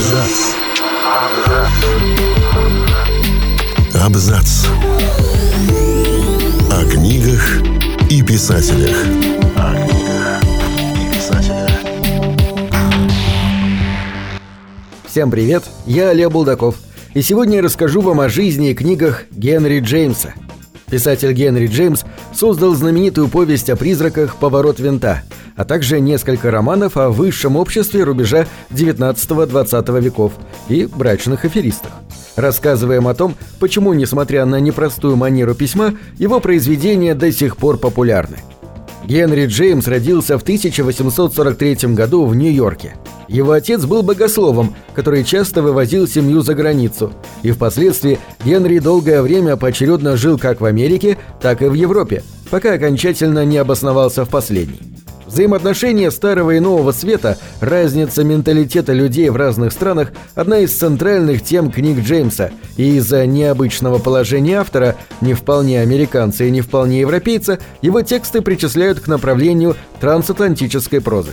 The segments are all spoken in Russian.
Абзац. Абзац. О книгах и писателях. О книгах и писателях. Всем привет, я Олег Булдаков, и сегодня я расскажу вам о жизни и книгах Генри Джеймса. Писатель Генри Джеймс создал знаменитую повесть о призраках «Поворот винта», а также несколько романов о высшем обществе рубежа 19-20 веков и брачных аферистах. Рассказываем о том, почему, несмотря на непростую манеру письма, его произведения до сих пор популярны. Генри Джеймс родился в 1843 году в Нью-Йорке. Его отец был богословом, который часто вывозил семью за границу, и впоследствии Генри долгое время поочередно жил как в Америке, так и в Европе, пока окончательно не обосновался в последней. Взаимоотношения Старого и Нового Света, разница менталитета людей в разных странах – одна из центральных тем книг Джеймса, и из-за необычного положения автора, не вполне американца и не вполне европейца, его тексты причисляют к направлению трансатлантической прозы.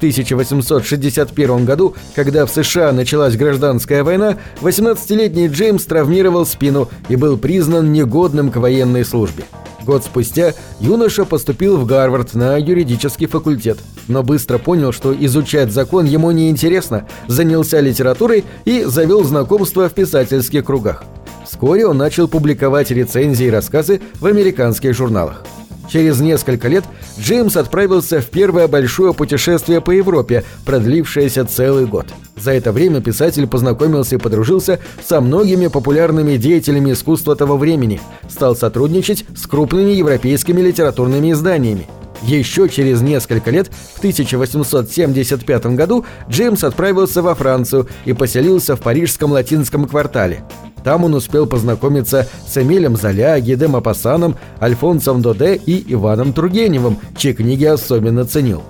В 1861 году, когда в США началась гражданская война, 18-летний Джеймс травмировал спину и был признан негодным к военной службе. Год спустя юноша поступил в Гарвард на юридический факультет, но быстро понял, что изучать закон ему не интересно, занялся литературой и завел знакомство в писательских кругах. Вскоре он начал публиковать рецензии и рассказы в американских журналах. Через несколько лет Джеймс отправился в первое большое путешествие по Европе, продлившееся целый год. За это время писатель познакомился и подружился со многими популярными деятелями искусства того времени, стал сотрудничать с крупными европейскими литературными изданиями. Еще через несколько лет, в 1875 году, Джеймс отправился во Францию и поселился в парижском латинском квартале. Там он успел познакомиться с Эмилем Золя, Гиде Мапассаном, Альфонсом Доде и Иваном Тургеневым, чьи книги особенно ценил.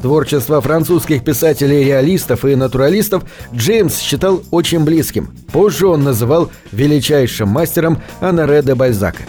Творчество французских писателей-реалистов и натуралистов Джеймс считал очень близким. Позже он называл величайшим мастером Анаре де Бальзака.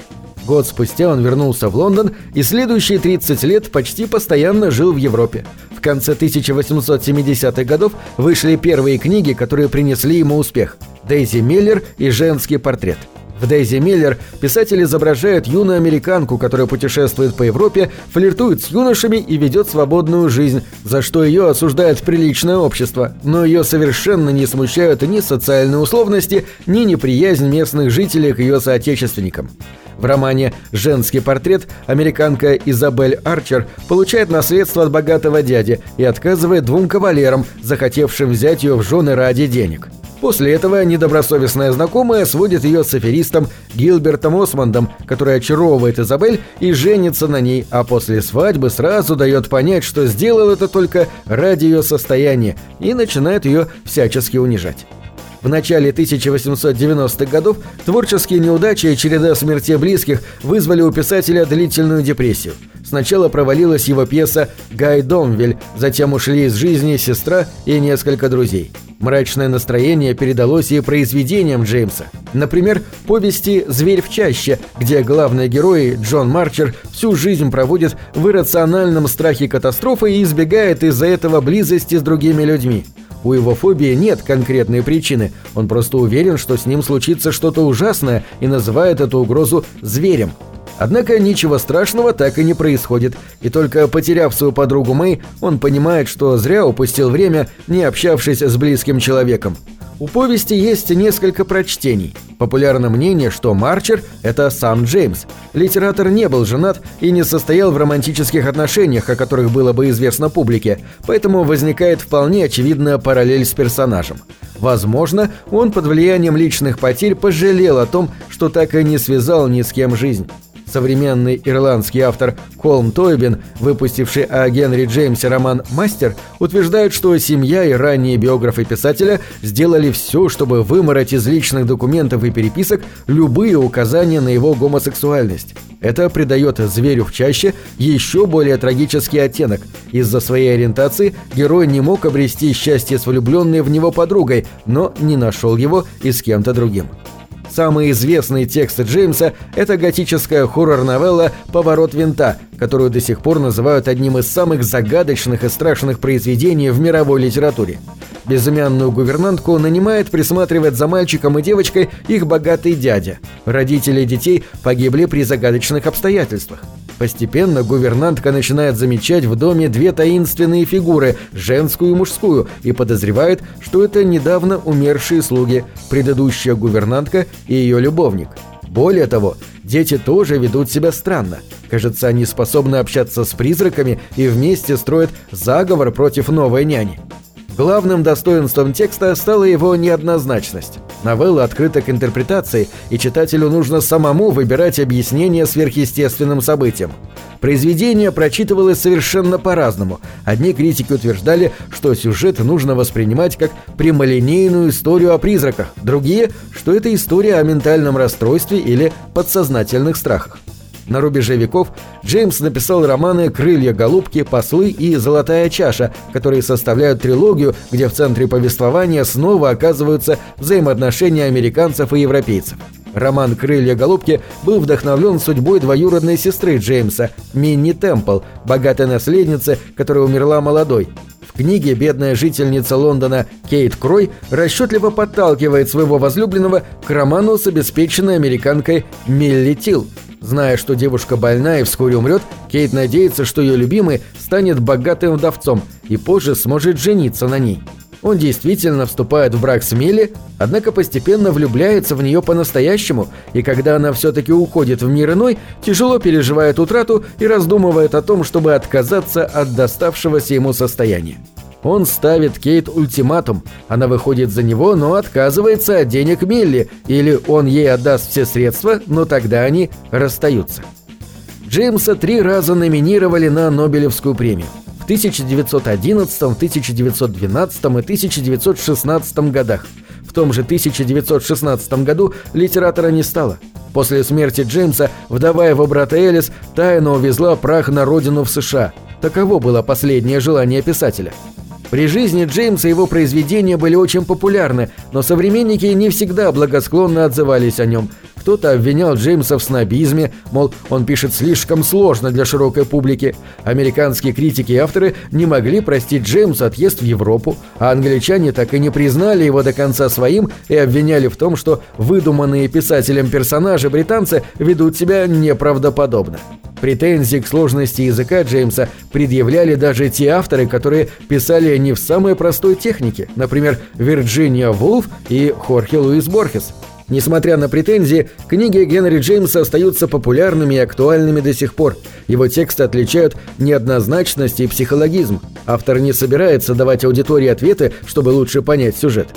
Год спустя он вернулся в Лондон и следующие 30 лет почти постоянно жил в Европе. В конце 1870-х годов вышли первые книги, которые принесли ему успех – «Дейзи Миллер» и «Женский портрет». В Дейзи Миллер писатель изображает юную американку, которая путешествует по Европе, флиртует с юношами и ведет свободную жизнь, за что ее осуждает приличное общество. Но ее совершенно не смущают ни социальные условности, ни неприязнь местных жителей к ее соотечественникам. В романе «Женский портрет» американка Изабель Арчер получает наследство от богатого дяди и отказывает двум кавалерам, захотевшим взять ее в жены ради денег. После этого недобросовестная знакомая сводит ее с аферистом Гилбертом Осмондом, который очаровывает Изабель и женится на ней, а после свадьбы сразу дает понять, что сделал это только ради ее состояния и начинает ее всячески унижать. В начале 1890-х годов творческие неудачи и череда смертей близких вызвали у писателя длительную депрессию. Сначала провалилась его пьеса «Гай Домвель», затем ушли из жизни сестра и несколько друзей. Мрачное настроение передалось и произведениям Джеймса. Например, повести «Зверь в чаще», где главный герой Джон Марчер всю жизнь проводит в иррациональном страхе катастрофы и избегает из-за этого близости с другими людьми. У его фобии нет конкретной причины, он просто уверен, что с ним случится что-то ужасное и называет эту угрозу «зверем». Однако ничего страшного так и не происходит, и только потеряв свою подругу Мэй, он понимает, что зря упустил время, не общавшись с близким человеком. У повести есть несколько прочтений. Популярно мнение, что Марчер – это сам Джеймс. Литератор не был женат и не состоял в романтических отношениях, о которых было бы известно публике, поэтому возникает вполне очевидная параллель с персонажем. Возможно, он под влиянием личных потерь пожалел о том, что так и не связал ни с кем жизнь. Современный ирландский автор Колм Тойбин, выпустивший о Генри Джеймсе роман «Мастер», утверждает, что семья и ранние биографы писателя сделали все, чтобы вымороть из личных документов и переписок любые указания на его гомосексуальность. Это придает «Зверю в чаще» еще более трагический оттенок. Из-за своей ориентации герой не мог обрести счастье с влюбленной в него подругой, но не нашел его и с кем-то другим. Самый известный текст Джеймса – это готическая хоррор-новелла «Поворот винта», которую до сих пор называют одним из самых загадочных и страшных произведений в мировой литературе. Безымянную гувернантку нанимает присматривать за мальчиком и девочкой их богатый дядя. Родители детей погибли при загадочных обстоятельствах. Постепенно гувернантка начинает замечать в доме две таинственные фигуры, женскую и мужскую, и подозревает, что это недавно умершие слуги, предыдущая гувернантка и ее любовник. Более того, дети тоже ведут себя странно. Кажется, они способны общаться с призраками и вместе строят заговор против новой няни. Главным достоинством текста стала его неоднозначность. Новелла открыта к интерпретации, и читателю нужно самому выбирать объяснение сверхъестественным событиям. Произведение прочитывалось совершенно по-разному. Одни критики утверждали, что сюжет нужно воспринимать как прямолинейную историю о призраках, другие, что это история о ментальном расстройстве или подсознательных страхах. На рубеже веков Джеймс написал романы «Крылья голубки», «Послы» и «Золотая чаша», которые составляют трилогию, где в центре повествования снова оказываются взаимоотношения американцев и европейцев. Роман «Крылья голубки» был вдохновлен судьбой двоюродной сестры Джеймса, Минни Темпл, богатой наследницы, которая умерла молодой. Книге бедная жительница Лондона Кейт Крой расчетливо подталкивает своего возлюбленного к роману с обеспеченной американкой Милли Тилл. Зная, что девушка больна и вскоре умрет, Кейт надеется, что ее любимый станет богатым вдовцом и позже сможет жениться на ней. Он действительно вступает в брак с Милли, однако постепенно влюбляется в нее по-настоящему, и когда она все-таки уходит в мир иной, тяжело переживает утрату и раздумывает о том, чтобы отказаться от доставшегося ему состояния. Он ставит Кейт ультиматум. Она выходит за него, но отказывается от денег Милли, или он ей отдаст все средства, но тогда они расстаются. Джеймса три раза номинировали на Нобелевскую премию. В 1911, 1912 и 1916 годах. В том же 1916 году литератора не стало. После смерти Джеймса вдова его брата Элис тайно увезла прах на родину в США. Таково было последнее желание писателя. При жизни Джеймса его произведения были очень популярны, но современники не всегда благосклонно отзывались о нем. Кто-то обвинял Джеймса в снобизме, мол, он пишет слишком сложно для широкой публики. Американские критики и авторы не могли простить Джеймсу отъезд в Европу, а англичане так и не признали его до конца своим и обвиняли в том, что выдуманные писателем персонажи британцы ведут себя неправдоподобно. Претензии к сложности языка Джеймса предъявляли даже те авторы, которые писали не в самой простой технике, например, Вирджиния Вулф и Хорхе Луис Борхес. Несмотря на претензии, книги Генри Джеймса остаются популярными и актуальными до сих пор. Его тексты отличают неоднозначность и психологизм. Автор не собирается давать аудитории ответы, чтобы лучше понять сюжет.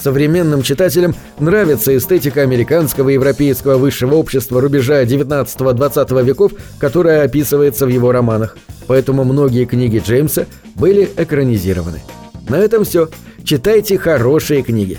Современным читателям нравится эстетика американского и европейского высшего общества рубежа 19-20 веков, которая описывается в его романах. Поэтому многие книги Джеймса были экранизированы. На этом все. Читайте хорошие книги.